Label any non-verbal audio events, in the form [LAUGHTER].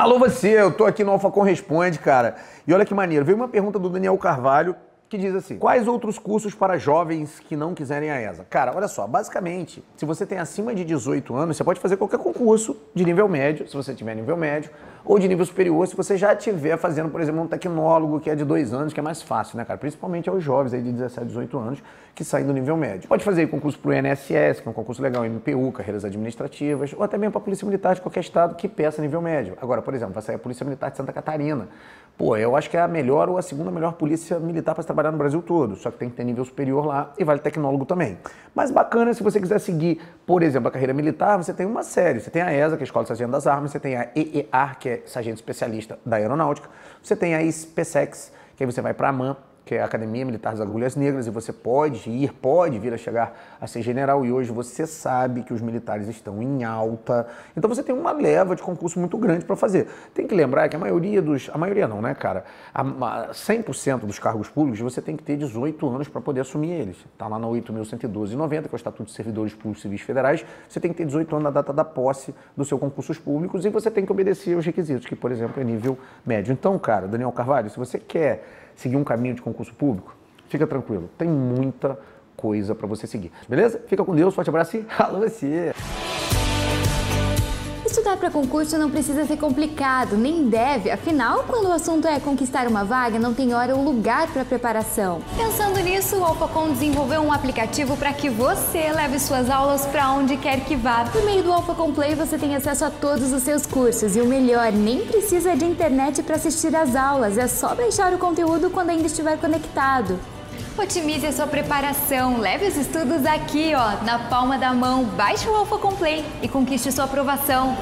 Alô você, eu tô aqui no Alfa Corresponde, cara. E olha que maneiro, veio uma pergunta do Daniel Carvalho que diz assim: Quais outros cursos para jovens que não quiserem a ESA? Cara, olha só, basicamente, se você tem acima de 18 anos, você pode fazer qualquer concurso de nível médio, se você tiver nível médio, ou de nível superior, se você já estiver fazendo, por exemplo, um tecnólogo que é de dois anos, que é mais fácil, né, cara? Principalmente aos jovens aí de 17, 18 anos que saem do nível médio. Pode fazer concurso para o INSS, que é um concurso legal, MPU, carreiras administrativas, ou até mesmo para a Polícia Militar de qualquer estado que peça nível médio. Agora, por exemplo, vai sair a Polícia Militar de Santa Catarina. Pô, eu acho que é a melhor ou a segunda melhor polícia militar para trabalhar no Brasil todo, só que tem que ter nível superior lá e vale tecnólogo também. Mas bacana se você quiser seguir, por exemplo, a carreira militar, você tem uma série. Você tem a ESA, que é a Escola de Sargento das Armas, você tem a EEAR, que é Sargento Especialista da Aeronáutica, você tem a SPSEX, que aí você vai para a AMAN, que é a Academia Militar das Agulhas Negras, e você pode ir, pode vir a chegar a ser general, e hoje você sabe que os militares estão em alta. Então você tem uma leva de concurso muito grande para fazer. Tem que lembrar que a maioria dos. A maioria não, né, cara? A, 100% dos cargos públicos você tem que ter 18 anos para poder assumir eles. Está lá na 8.112,90, que é o Estatuto de Servidores Públicos Civis Federais. Você tem que ter 18 anos na data da posse do seu concursos públicos e você tem que obedecer aos requisitos, que, por exemplo, é nível médio. Então, cara, Daniel Carvalho, se você quer seguir um caminho de concurso público, fica tranquilo, tem muita coisa para você seguir. Beleza? Fica com Deus, forte abraço e [LAUGHS] alô você! Estudar para concurso não precisa ser complicado, nem deve, afinal, quando o assunto é conquistar uma vaga, não tem hora ou lugar para preparação. Pensando nisso, o AlphaCom desenvolveu um aplicativo para que você leve suas aulas para onde quer que vá. Por meio do AlphaCom Play, você tem acesso a todos os seus cursos e o melhor, nem precisa de internet para assistir às aulas, é só baixar o conteúdo quando ainda estiver conectado. Otimize a sua preparação, leve os estudos aqui, ó, na palma da mão. Baixe o Alpha Complay e conquiste sua aprovação.